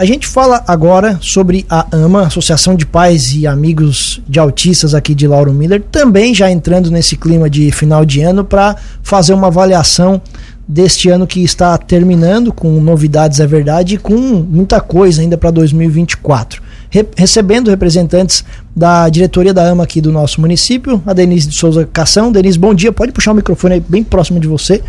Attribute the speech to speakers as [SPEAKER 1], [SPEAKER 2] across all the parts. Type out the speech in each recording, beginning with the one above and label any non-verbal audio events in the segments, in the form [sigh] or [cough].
[SPEAKER 1] A gente fala agora sobre a AMA, Associação de Pais e Amigos de Autistas aqui de Lauro Miller, também já entrando nesse clima de final de ano para fazer uma avaliação deste ano que está terminando, com novidades, é verdade, e com muita coisa ainda para 2024. Re recebendo representantes da diretoria da AMA aqui do nosso município, a Denise de Souza Cação. Denise, bom dia. Pode puxar o microfone aí bem próximo de você,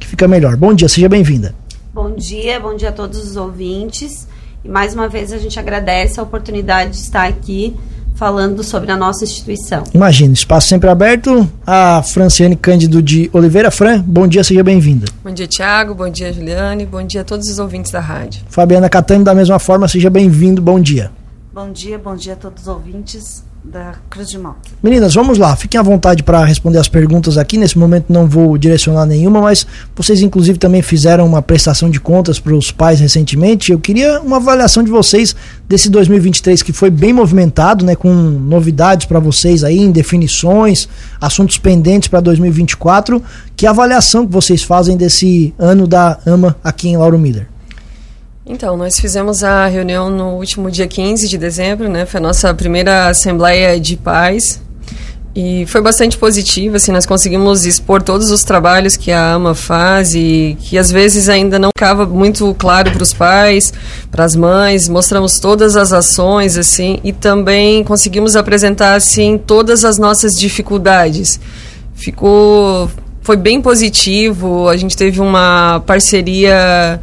[SPEAKER 1] que fica melhor. Bom dia, seja bem-vinda.
[SPEAKER 2] Bom dia, bom dia a todos os ouvintes. E mais uma vez a gente agradece a oportunidade de estar aqui falando sobre a nossa instituição.
[SPEAKER 1] Imagina, espaço sempre aberto. A Franciane Cândido de Oliveira. Fran, bom dia, seja bem-vinda.
[SPEAKER 3] Bom dia, Tiago. Bom dia, Juliane. Bom dia a todos os ouvintes da rádio.
[SPEAKER 1] Fabiana Catani, da mesma forma, seja bem-vindo. Bom dia.
[SPEAKER 4] Bom dia, bom dia a todos os ouvintes da Cruz de Malta.
[SPEAKER 1] Meninas, vamos lá. Fiquem à vontade para responder as perguntas aqui. Nesse momento não vou direcionar nenhuma, mas vocês inclusive também fizeram uma prestação de contas para os pais recentemente. Eu queria uma avaliação de vocês desse 2023 que foi bem movimentado, né, com novidades para vocês aí, em definições, assuntos pendentes para 2024. Que avaliação que vocês fazem desse ano da AMA aqui em Lauro Miller?
[SPEAKER 3] Então, nós fizemos a reunião no último dia 15 de dezembro, né? Foi a nossa primeira assembleia de paz. E foi bastante positiva, assim, nós conseguimos expor todos os trabalhos que a AMA faz e que às vezes ainda não ficava muito claro para os pais, para as mães, mostramos todas as ações, assim, e também conseguimos apresentar, assim, todas as nossas dificuldades. Ficou, foi bem positivo, a gente teve uma parceria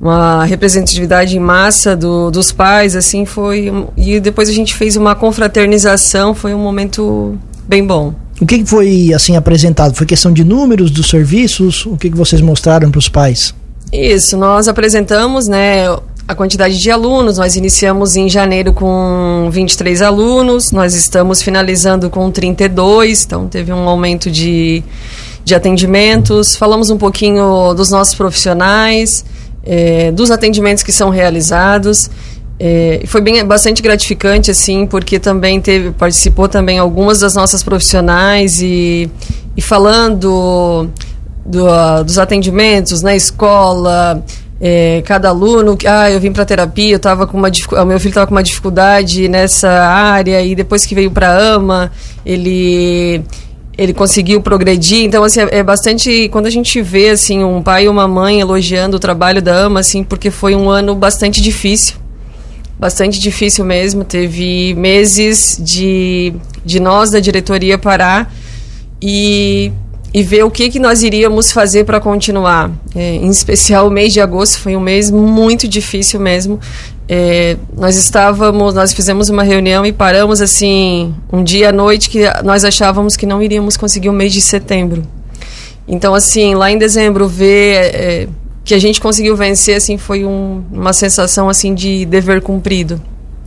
[SPEAKER 3] uma representatividade em massa do, dos pais, assim, foi... E depois a gente fez uma confraternização, foi um momento bem bom.
[SPEAKER 1] O que foi, assim, apresentado? Foi questão de números dos serviços? O que, vocês mostraram para os pais?
[SPEAKER 3] Isso, nós apresentamos, né, a quantidade de alunos. Nós iniciamos em janeiro com 23 alunos, nós estamos finalizando com 32, então teve um aumento de, de atendimentos. Falamos um pouquinho dos nossos profissionais, é, dos atendimentos que são realizados. É, foi bem bastante gratificante assim porque também teve participou também algumas das nossas profissionais e, e falando do, uh, dos atendimentos na escola é, cada aluno ah eu vim para terapia eu tava com uma meu filho estava com uma dificuldade nessa área e depois que veio para ama ele ele conseguiu progredir. Então, assim, é, é, bastante. Quando a gente vê, assim, um pai e uma mãe elogiando o trabalho da AMA, assim, porque foi um ano bastante difícil. Bastante difícil mesmo. Teve meses de, de nós, da diretoria, parar e, e ver o que, que nós iríamos fazer para continuar. É, em especial, o mês de agosto foi um mês muito difícil mesmo. É, nós estávamos, nós fizemos uma reunião e paramos assim um dia à noite que nós achávamos que não iríamos conseguir o mês de setembro. Então assim, lá em dezembro ver é, que a gente conseguiu vencer assim foi um, uma sensação assim de dever cumprido.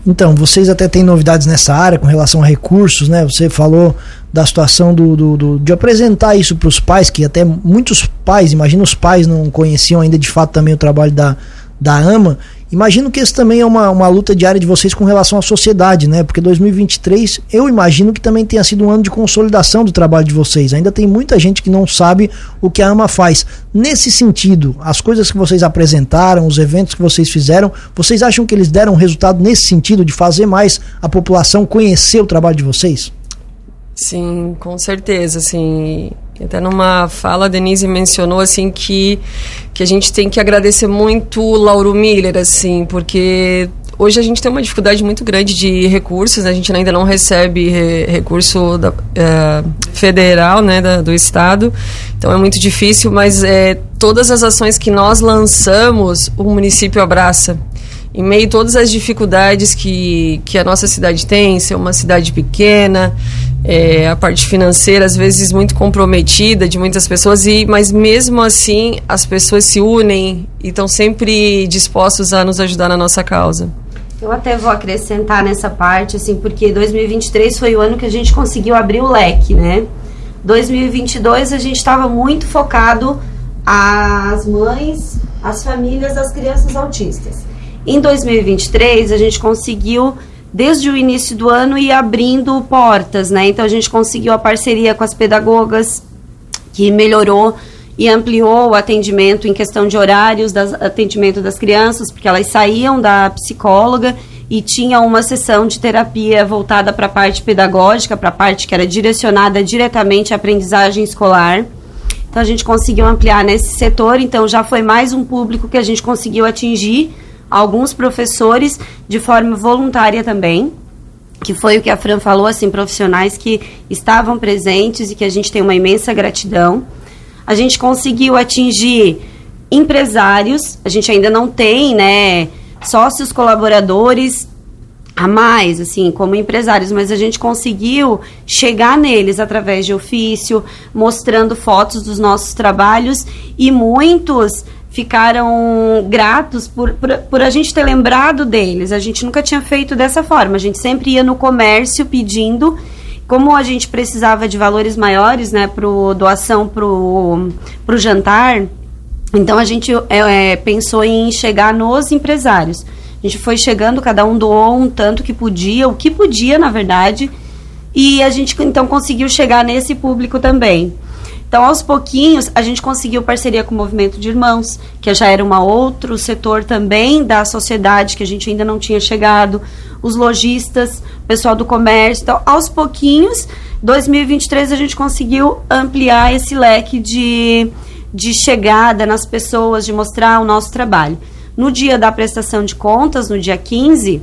[SPEAKER 1] Então, vocês até têm novidades nessa área com relação a recursos, né? Você falou da situação do, do, do de apresentar isso para os pais, que até muitos pais, imagina os pais não conheciam ainda de fato também o trabalho da, da AMA Imagino que isso também é uma, uma luta diária de vocês com relação à sociedade, né? Porque 2023, eu imagino que também tenha sido um ano de consolidação do trabalho de vocês. Ainda tem muita gente que não sabe o que a AMA faz. Nesse sentido, as coisas que vocês apresentaram, os eventos que vocês fizeram, vocês acham que eles deram resultado nesse sentido de fazer mais a população conhecer o trabalho de vocês?
[SPEAKER 3] Sim, com certeza, assim. Até numa fala a Denise mencionou assim que que a gente tem que agradecer muito o Lauro Miller assim, porque hoje a gente tem uma dificuldade muito grande de recursos, a gente ainda não recebe re, recurso da, é, federal, né, da, do estado, então é muito difícil, mas é, todas as ações que nós lançamos, o município abraça em meio a todas as dificuldades que, que a nossa cidade tem, ser uma cidade pequena, é, a parte financeira às vezes muito comprometida de muitas pessoas, e mas mesmo assim as pessoas se unem e estão sempre dispostos a nos ajudar na nossa causa.
[SPEAKER 2] Eu até vou acrescentar nessa parte, assim, porque 2023 foi o ano que a gente conseguiu abrir o leque, né? 2022 a gente estava muito focado as mães, as famílias, as crianças autistas. Em 2023, a gente conseguiu, desde o início do ano, ir abrindo portas, né? Então, a gente conseguiu a parceria com as pedagogas, que melhorou e ampliou o atendimento em questão de horários, das, atendimento das crianças, porque elas saíam da psicóloga e tinha uma sessão de terapia voltada para a parte pedagógica, para a parte que era direcionada diretamente à aprendizagem escolar. Então a gente conseguiu ampliar nesse setor, então já foi mais um público que a gente conseguiu atingir, alguns professores de forma voluntária também, que foi o que a Fran falou, assim, profissionais que estavam presentes e que a gente tem uma imensa gratidão. A gente conseguiu atingir empresários, a gente ainda não tem, né, sócios colaboradores a mais, assim, como empresários, mas a gente conseguiu chegar neles através de ofício, mostrando fotos dos nossos trabalhos e muitos ficaram gratos por, por, por, a gente ter lembrado deles. A gente nunca tinha feito dessa forma. A gente sempre ia no comércio pedindo. Como a gente precisava de valores maiores, né, para doação para o jantar, então a gente é, é, pensou em chegar nos empresários. A gente foi chegando, cada um doou um tanto que podia, o que podia, na verdade, e a gente então conseguiu chegar nesse público também. Então, aos pouquinhos, a gente conseguiu parceria com o Movimento de Irmãos, que já era um outro setor também da sociedade que a gente ainda não tinha chegado, os lojistas, o pessoal do comércio. Então, aos pouquinhos, 2023 a gente conseguiu ampliar esse leque de de chegada nas pessoas, de mostrar o nosso trabalho. No dia da prestação de contas, no dia 15,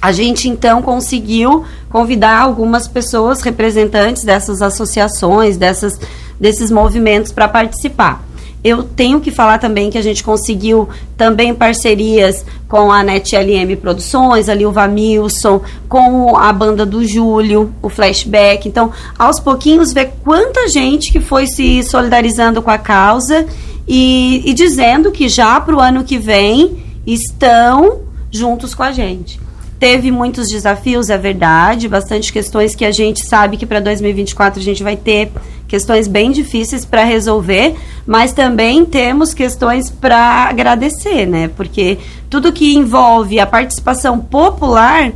[SPEAKER 2] a gente então conseguiu convidar algumas pessoas representantes dessas associações, dessas, desses movimentos para participar. Eu tenho que falar também que a gente conseguiu também parcerias com a NetLM Produções, ali o Vamilson, com a banda do Júlio, o Flashback. Então, aos pouquinhos, ver quanta gente que foi se solidarizando com a causa e, e dizendo que já para o ano que vem estão juntos com a gente. Teve muitos desafios, é verdade, bastante questões que a gente sabe que para 2024 a gente vai ter questões bem difíceis para resolver, mas também temos questões para agradecer, né? Porque tudo que envolve a participação popular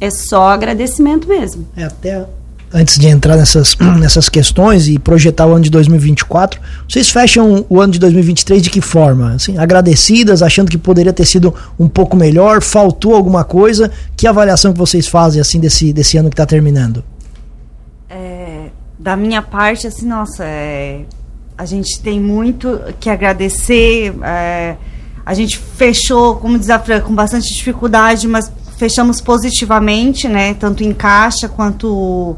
[SPEAKER 2] é só agradecimento mesmo.
[SPEAKER 1] É até antes de entrar nessas, [clears throat] nessas questões e projetar o ano de 2024, vocês fecham o ano de 2023 de que forma? Assim, agradecidas, achando que poderia ter sido um pouco melhor, faltou alguma coisa? Que avaliação que vocês fazem assim desse, desse ano que está terminando?
[SPEAKER 4] Da minha parte, assim, nossa, é, a gente tem muito que agradecer. É, a gente fechou, como diz a Fran, com bastante dificuldade, mas fechamos positivamente, né? Tanto em caixa quanto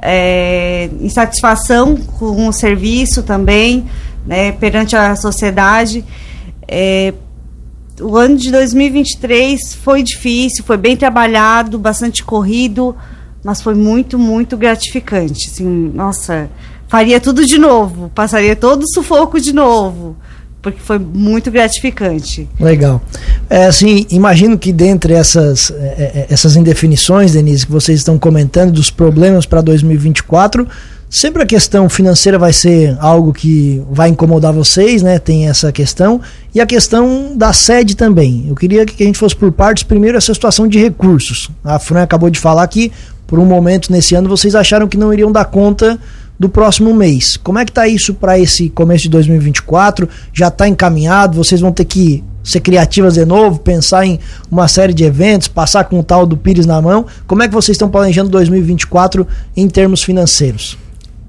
[SPEAKER 4] é, insatisfação com o serviço também, né? Perante a sociedade. É, o ano de 2023 foi difícil, foi bem trabalhado, bastante corrido, mas foi muito, muito gratificante. Assim, nossa, faria tudo de novo, passaria todo o sufoco de novo porque foi muito gratificante.
[SPEAKER 1] Legal. É, assim, imagino que dentre essas, é, é essas indefinições, Denise, que vocês estão comentando, dos problemas para 2024, sempre a questão financeira vai ser algo que vai incomodar vocês, né? Tem essa questão. E a questão da sede também. Eu queria que a gente fosse por partes. Primeiro, essa situação de recursos. A Fran acabou de falar que, por um momento nesse ano, vocês acharam que não iriam dar conta do próximo mês. Como é que tá isso para esse começo de 2024? Já está encaminhado? Vocês vão ter que ser criativas de novo, pensar em uma série de eventos, passar com o tal do Pires na mão. Como é que vocês estão planejando 2024 em termos financeiros?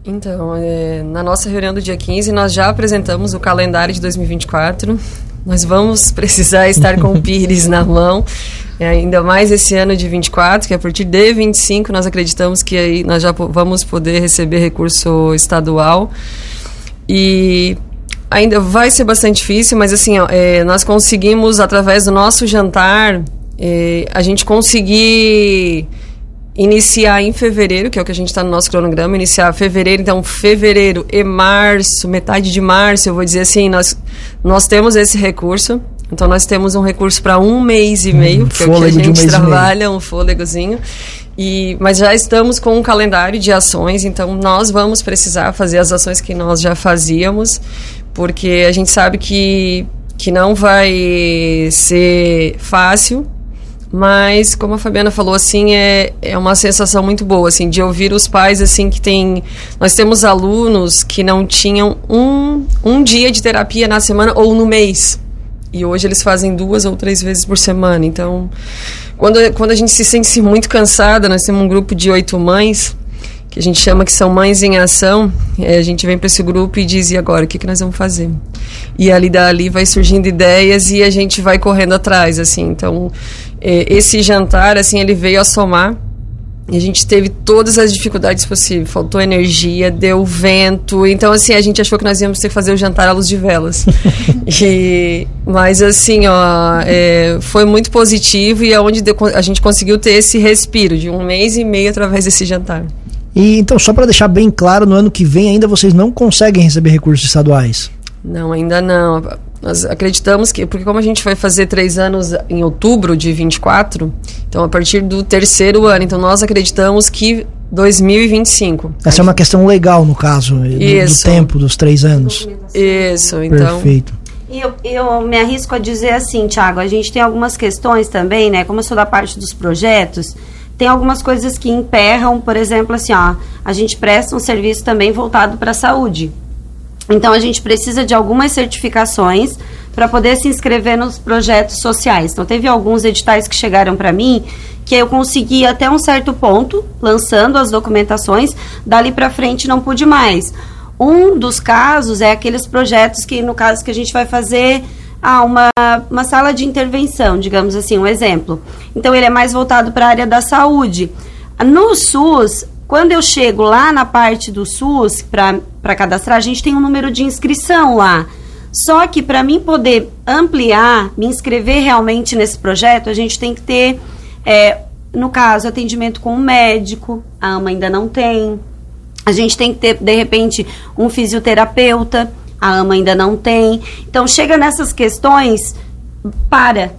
[SPEAKER 3] Então, é, na nossa reunião do dia 15, nós já apresentamos o calendário de 2024. Nós vamos [laughs] precisar estar com o Pires na mão. É, ainda mais esse ano de 24, que a partir de 25 nós acreditamos que aí nós já vamos poder receber recurso estadual. E ainda vai ser bastante difícil, mas assim, ó, é, nós conseguimos, através do nosso jantar, é, a gente conseguir iniciar em fevereiro, que é o que a gente está no nosso cronograma, iniciar fevereiro, então fevereiro e março, metade de março, eu vou dizer assim, nós, nós temos esse recurso, então nós temos um recurso para um mês e meio, um que é o que a gente um trabalha, um fôlegozinho. E, mas já estamos com um calendário de ações, então nós vamos precisar fazer as ações que nós já fazíamos, porque a gente sabe que, que não vai ser fácil, mas como a Fabiana falou assim é, é uma sensação muito boa assim de ouvir os pais assim que tem nós temos alunos que não tinham um, um dia de terapia na semana ou no mês e hoje eles fazem duas ou três vezes por semana então quando, quando a gente se sente muito cansada nós temos um grupo de oito mães que a gente chama que são mães em ação, é, a gente vem para esse grupo e diz, e agora, o que, que nós vamos fazer? E ali dali vai surgindo ideias e a gente vai correndo atrás, assim. Então, esse jantar, assim, ele veio a somar e a gente teve todas as dificuldades possíveis. Faltou energia, deu vento. Então, assim, a gente achou que nós íamos ter que fazer o jantar à luz de velas. [laughs] e, mas, assim, ó, é, foi muito positivo e é onde a gente conseguiu ter esse respiro de um mês e meio através desse jantar.
[SPEAKER 1] E então, só para deixar bem claro, no ano que vem ainda vocês não conseguem receber recursos estaduais?
[SPEAKER 3] Não, ainda não. Nós acreditamos que, porque como a gente vai fazer três anos em outubro de 24, então a partir do terceiro ano, então nós acreditamos que 2025.
[SPEAKER 1] Essa é uma questão legal, no caso, do, do tempo dos três anos.
[SPEAKER 3] Isso, então.
[SPEAKER 1] Perfeito.
[SPEAKER 2] E eu, eu me arrisco a dizer assim, Thiago, a gente tem algumas questões também, né? Como eu sou da parte dos projetos, tem algumas coisas que emperram, por exemplo, assim, ó, a gente presta um serviço também voltado para a saúde. Então a gente precisa de algumas certificações para poder se inscrever nos projetos sociais. Então teve alguns editais que chegaram para mim que eu consegui até um certo ponto, lançando as documentações, dali para frente não pude mais. Um dos casos é aqueles projetos que no caso que a gente vai fazer ah, uma, uma sala de intervenção, digamos assim, um exemplo. Então, ele é mais voltado para a área da saúde. No SUS, quando eu chego lá na parte do SUS para cadastrar, a gente tem um número de inscrição lá. Só que para mim poder ampliar, me inscrever realmente nesse projeto, a gente tem que ter, é, no caso, atendimento com um médico, a AMA ainda não tem. A gente tem que ter, de repente, um fisioterapeuta a AMA ainda não tem. Então, chega nessas questões, para.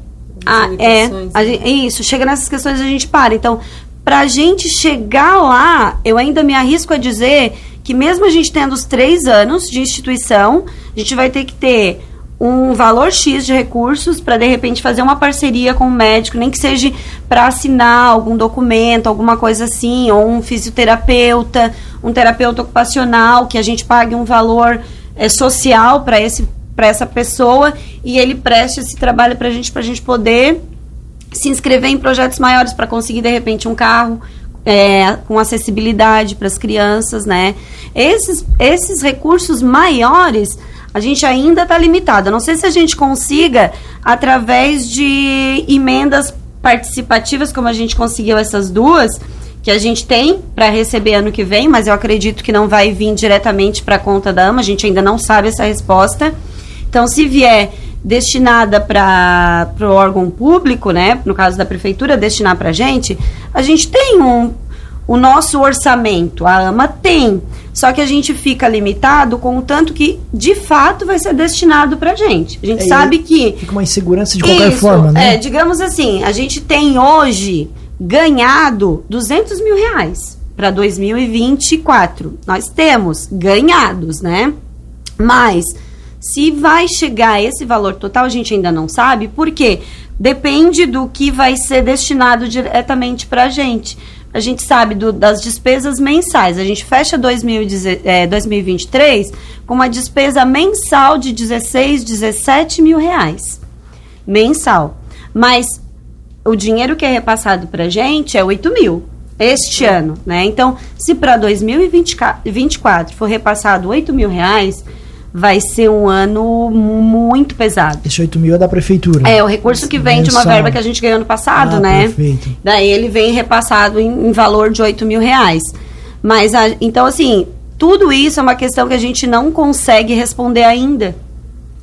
[SPEAKER 2] Ah, é, a, isso, chega nessas questões a gente para. Então, para a gente chegar lá, eu ainda me arrisco a dizer que mesmo a gente tendo os três anos de instituição, a gente vai ter que ter um valor X de recursos para de repente fazer uma parceria com o médico, nem que seja para assinar algum documento, alguma coisa assim, ou um fisioterapeuta, um terapeuta ocupacional, que a gente pague um valor é, social para esse para essa pessoa e ele preste esse trabalho para a gente, para a gente poder se inscrever em projetos maiores para conseguir de repente um carro é, com acessibilidade para as crianças, né? Esses, esses recursos maiores a gente ainda está limitado. não sei se a gente consiga através de emendas participativas, como a gente conseguiu essas duas, que a gente tem para receber ano que vem, mas eu acredito que não vai vir diretamente para a conta da AMA, a gente ainda não sabe essa resposta. Então, se vier destinada para o órgão público, né, no caso da prefeitura, destinar para a gente, a gente tem um, o nosso orçamento, a AMA tem, só que a gente fica limitado com o tanto que de fato vai ser destinado para a gente. A gente é, sabe que.
[SPEAKER 1] Fica uma insegurança de qualquer isso, forma, né?
[SPEAKER 2] É, digamos assim, a gente tem hoje ganhado 200 mil reais para 2024. Nós temos ganhados, né? Mas se vai chegar a esse valor total, a gente ainda não sabe, porque depende do que vai ser destinado diretamente para a gente. A gente sabe do, das despesas mensais. A gente fecha 2010, é, 2023 com uma despesa mensal de 16, 17 mil reais. Mensal. Mas o dinheiro que é repassado para gente é 8 mil este ano, né? Então, se para 2024 for repassado 8 mil reais, vai ser um ano muito pesado.
[SPEAKER 1] Esse 8 mil é da prefeitura.
[SPEAKER 2] É, o recurso que vem Mensal. de uma verba que a gente ganhou no passado, ah, né? Perfeito. Daí ele vem repassado em, em valor de 8 mil reais. Mas, a, então, assim, tudo isso é uma questão que a gente não consegue responder ainda.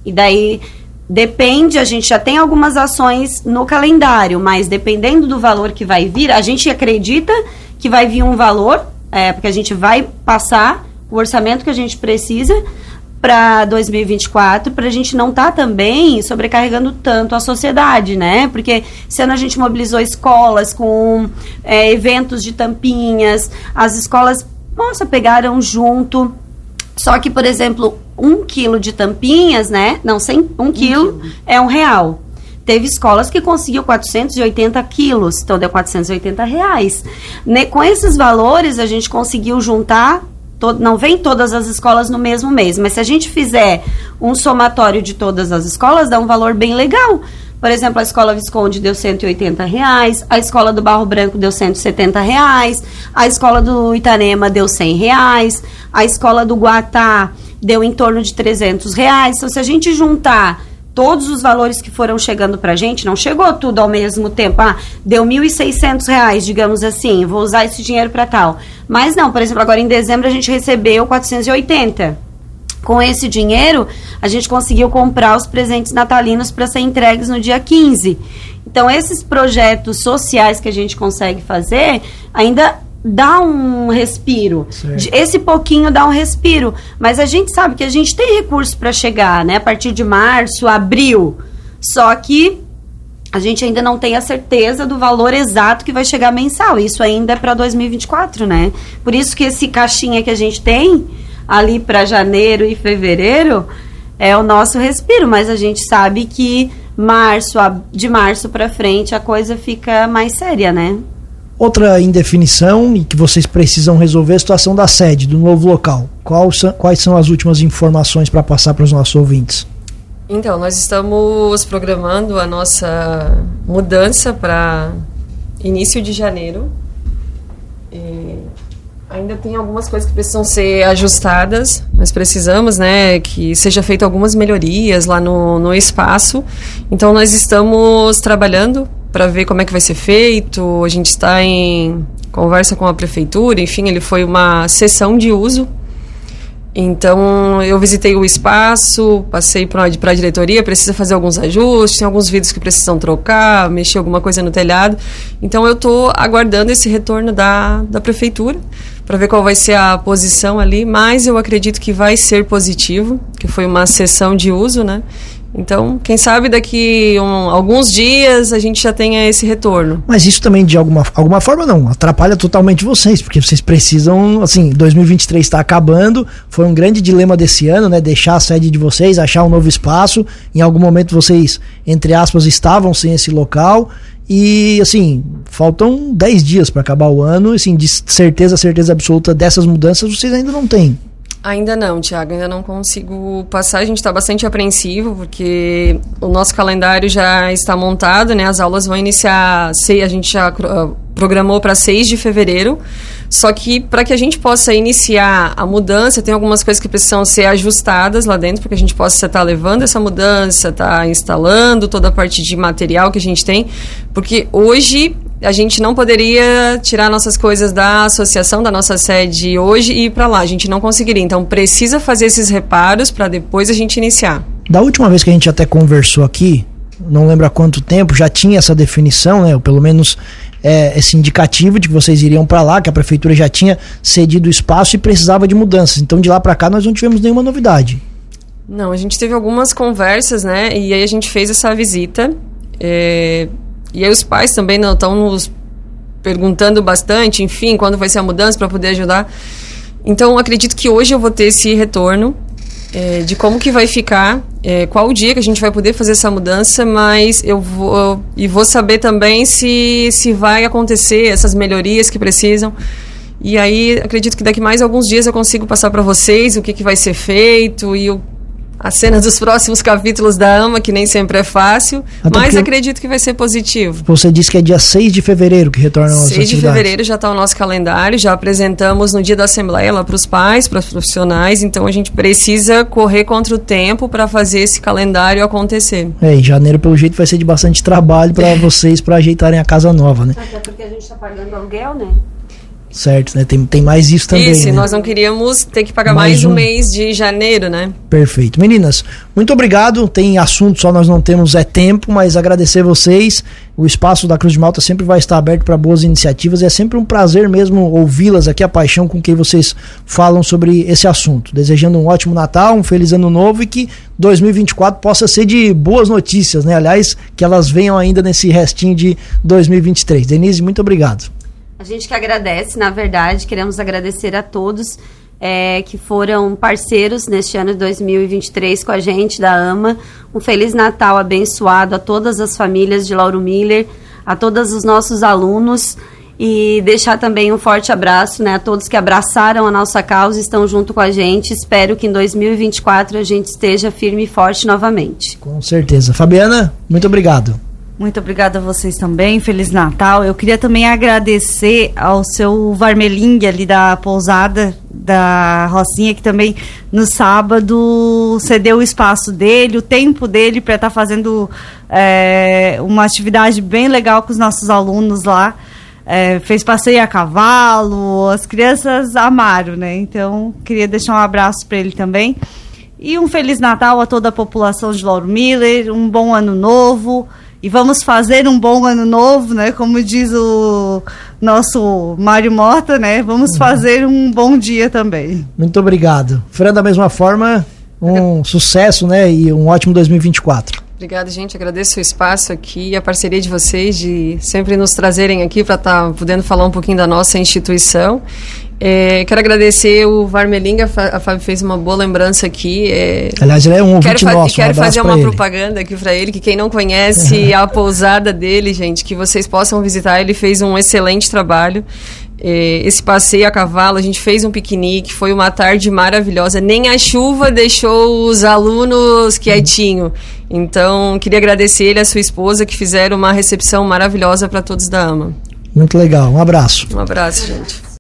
[SPEAKER 2] E daí Depende, a gente já tem algumas ações no calendário, mas dependendo do valor que vai vir, a gente acredita que vai vir um valor, é, porque a gente vai passar o orçamento que a gente precisa para 2024, para a gente não estar tá também sobrecarregando tanto a sociedade, né? Porque esse ano a gente mobilizou escolas com é, eventos de tampinhas, as escolas, nossa, pegaram junto só que, por exemplo, um quilo de tampinhas, né? Não, sem, um, um quilo, quilo, é um real. teve escolas que conseguiu 480 quilos, então deu 480 reais. Ne, com esses valores, a gente conseguiu juntar não vem todas as escolas no mesmo mês, mas se a gente fizer um somatório de todas as escolas, dá um valor bem legal. Por exemplo, a escola Visconde deu 180 reais, a escola do Barro Branco deu 170 reais, a escola do Itanema deu 100 reais, a escola do Guatá deu em torno de 300 reais. Então, se a gente juntar todos os valores que foram chegando para a gente, não chegou tudo ao mesmo tempo. Ah, deu R$ 1.600, digamos assim, vou usar esse dinheiro para tal. Mas não, por exemplo, agora em dezembro a gente recebeu 480. Com esse dinheiro, a gente conseguiu comprar os presentes natalinos para ser entregues no dia 15. Então, esses projetos sociais que a gente consegue fazer ainda dá um respiro. Certo. Esse pouquinho dá um respiro. Mas a gente sabe que a gente tem recurso para chegar, né? A partir de março, abril. Só que a gente ainda não tem a certeza do valor exato que vai chegar mensal. Isso ainda é para 2024, né? Por isso que esse caixinha que a gente tem ali para janeiro e fevereiro é o nosso respiro, mas a gente sabe que março, de março para frente a coisa fica mais séria, né?
[SPEAKER 1] Outra indefinição e que vocês precisam resolver é a situação da sede, do novo local. Quais são as últimas informações para passar para os nossos ouvintes?
[SPEAKER 3] Então, nós estamos programando a nossa mudança para início de janeiro. E ainda tem algumas coisas que precisam ser ajustadas. Nós precisamos, né, que seja feito algumas melhorias lá no, no espaço. Então, nós estamos trabalhando para ver como é que vai ser feito. A gente está em conversa com a prefeitura, enfim, ele foi uma sessão de uso. Então, eu visitei o espaço, passei para a diretoria, precisa fazer alguns ajustes, tem alguns vidros que precisam trocar, mexer alguma coisa no telhado. Então, eu estou aguardando esse retorno da, da prefeitura para ver qual vai ser a posição ali, mas eu acredito que vai ser positivo, que foi uma sessão de uso, né? Então, quem sabe daqui um, alguns dias a gente já tenha esse retorno.
[SPEAKER 1] Mas isso também, de alguma, alguma forma, não. Atrapalha totalmente vocês, porque vocês precisam, assim, 2023 está acabando. Foi um grande dilema desse ano, né? Deixar a sede de vocês, achar um novo espaço. Em algum momento vocês, entre aspas, estavam sem esse local. E, assim, faltam 10 dias para acabar o ano. Assim, de certeza, certeza absoluta dessas mudanças vocês ainda não têm.
[SPEAKER 3] Ainda não, Tiago, ainda não consigo passar. A gente está bastante apreensivo, porque o nosso calendário já está montado, né? As aulas vão iniciar, a gente já ah, programou para 6 de fevereiro. Só que para que a gente possa iniciar a mudança, tem algumas coisas que precisam ser ajustadas lá dentro, para que a gente possa estar levando essa mudança, estar tá instalando toda a parte de material que a gente tem. Porque hoje a gente não poderia tirar nossas coisas da associação, da nossa sede hoje e ir para lá. A gente não conseguiria. Então, precisa fazer esses reparos para depois a gente iniciar.
[SPEAKER 1] Da última vez que a gente até conversou aqui, não lembro há quanto tempo, já tinha essa definição, né? Ou pelo menos é, esse indicativo de que vocês iriam para lá, que a prefeitura já tinha cedido o espaço e precisava de mudanças. Então, de lá para cá, nós não tivemos nenhuma novidade.
[SPEAKER 3] Não, a gente teve algumas conversas, né? E aí a gente fez essa visita. É e aí os pais também não estão nos perguntando bastante, enfim, quando vai ser a mudança para poder ajudar. Então, acredito que hoje eu vou ter esse retorno é, de como que vai ficar, é, qual o dia que a gente vai poder fazer essa mudança, mas eu vou e vou saber também se se vai acontecer essas melhorias que precisam. E aí acredito que daqui mais alguns dias eu consigo passar para vocês o que, que vai ser feito e o a cena dos próximos capítulos da AMA, que nem sempre é fácil, Até mas acredito que vai ser positivo.
[SPEAKER 1] Você disse que é dia 6 de fevereiro que retorna
[SPEAKER 3] as 6 de fevereiro já está o nosso calendário, já apresentamos no dia da Assembleia lá para os pais, para os profissionais, então a gente precisa correr contra o tempo para fazer esse calendário acontecer.
[SPEAKER 1] É, em janeiro, pelo jeito, vai ser de bastante trabalho para [laughs] vocês para ajeitarem a casa nova, né?
[SPEAKER 2] Até porque a gente está pagando aluguel, né?
[SPEAKER 1] Certo, né? Tem, tem mais isso também. Isso,
[SPEAKER 3] né? nós não queríamos ter que pagar mais, mais um mês de janeiro, né?
[SPEAKER 1] Perfeito. Meninas, muito obrigado. Tem assunto, só nós não temos é tempo, mas agradecer vocês. O espaço da Cruz de Malta sempre vai estar aberto para boas iniciativas e é sempre um prazer mesmo ouvi-las aqui, a paixão com que vocês falam sobre esse assunto. Desejando um ótimo Natal, um feliz ano novo e que 2024 possa ser de boas notícias, né? Aliás, que elas venham ainda nesse restinho de 2023. Denise, muito obrigado.
[SPEAKER 2] A gente que agradece, na verdade, queremos agradecer a todos é, que foram parceiros neste ano de 2023 com a gente da AMA. Um Feliz Natal abençoado a todas as famílias de Lauro Miller, a todos os nossos alunos e deixar também um forte abraço né, a todos que abraçaram a nossa causa e estão junto com a gente. Espero que em 2024 a gente esteja firme e forte novamente.
[SPEAKER 1] Com certeza. Fabiana, muito obrigado.
[SPEAKER 4] Muito obrigada a vocês também. Feliz Natal. Eu queria também agradecer ao seu Varmeling ali da pousada da Rocinha, que também no sábado cedeu o espaço dele, o tempo dele para estar tá fazendo é, uma atividade bem legal com os nossos alunos lá. É, fez passeio a cavalo, as crianças amaram, né? Então, queria deixar um abraço para ele também. E um Feliz Natal a toda a população de Lauro Miller, um bom ano novo e vamos fazer um bom ano novo, né? Como diz o nosso Mário Mota, né? Vamos uhum. fazer um bom dia também.
[SPEAKER 1] Muito obrigado. Fran, da mesma forma, um sucesso, né? E um ótimo 2024.
[SPEAKER 3] Obrigada, gente. Agradeço o espaço aqui e a parceria de vocês de sempre nos trazerem aqui para estar tá podendo falar um pouquinho da nossa instituição. É, quero agradecer o Varmelinga, a Fábio fez uma boa lembrança aqui. É,
[SPEAKER 1] Aliás, ele é um
[SPEAKER 3] quero
[SPEAKER 1] nosso.
[SPEAKER 3] Quero um fazer uma ele. propaganda aqui para ele, que quem não conhece [laughs] a pousada dele, gente, que vocês possam visitar. Ele fez um excelente trabalho. É, esse passeio a cavalo, a gente fez um piquenique, foi uma tarde maravilhosa. Nem a chuva deixou os alunos quietinho. Então, queria agradecer ele e a sua esposa que fizeram uma recepção maravilhosa para todos da AMA.
[SPEAKER 1] Muito legal, um abraço.
[SPEAKER 3] Um abraço, gente.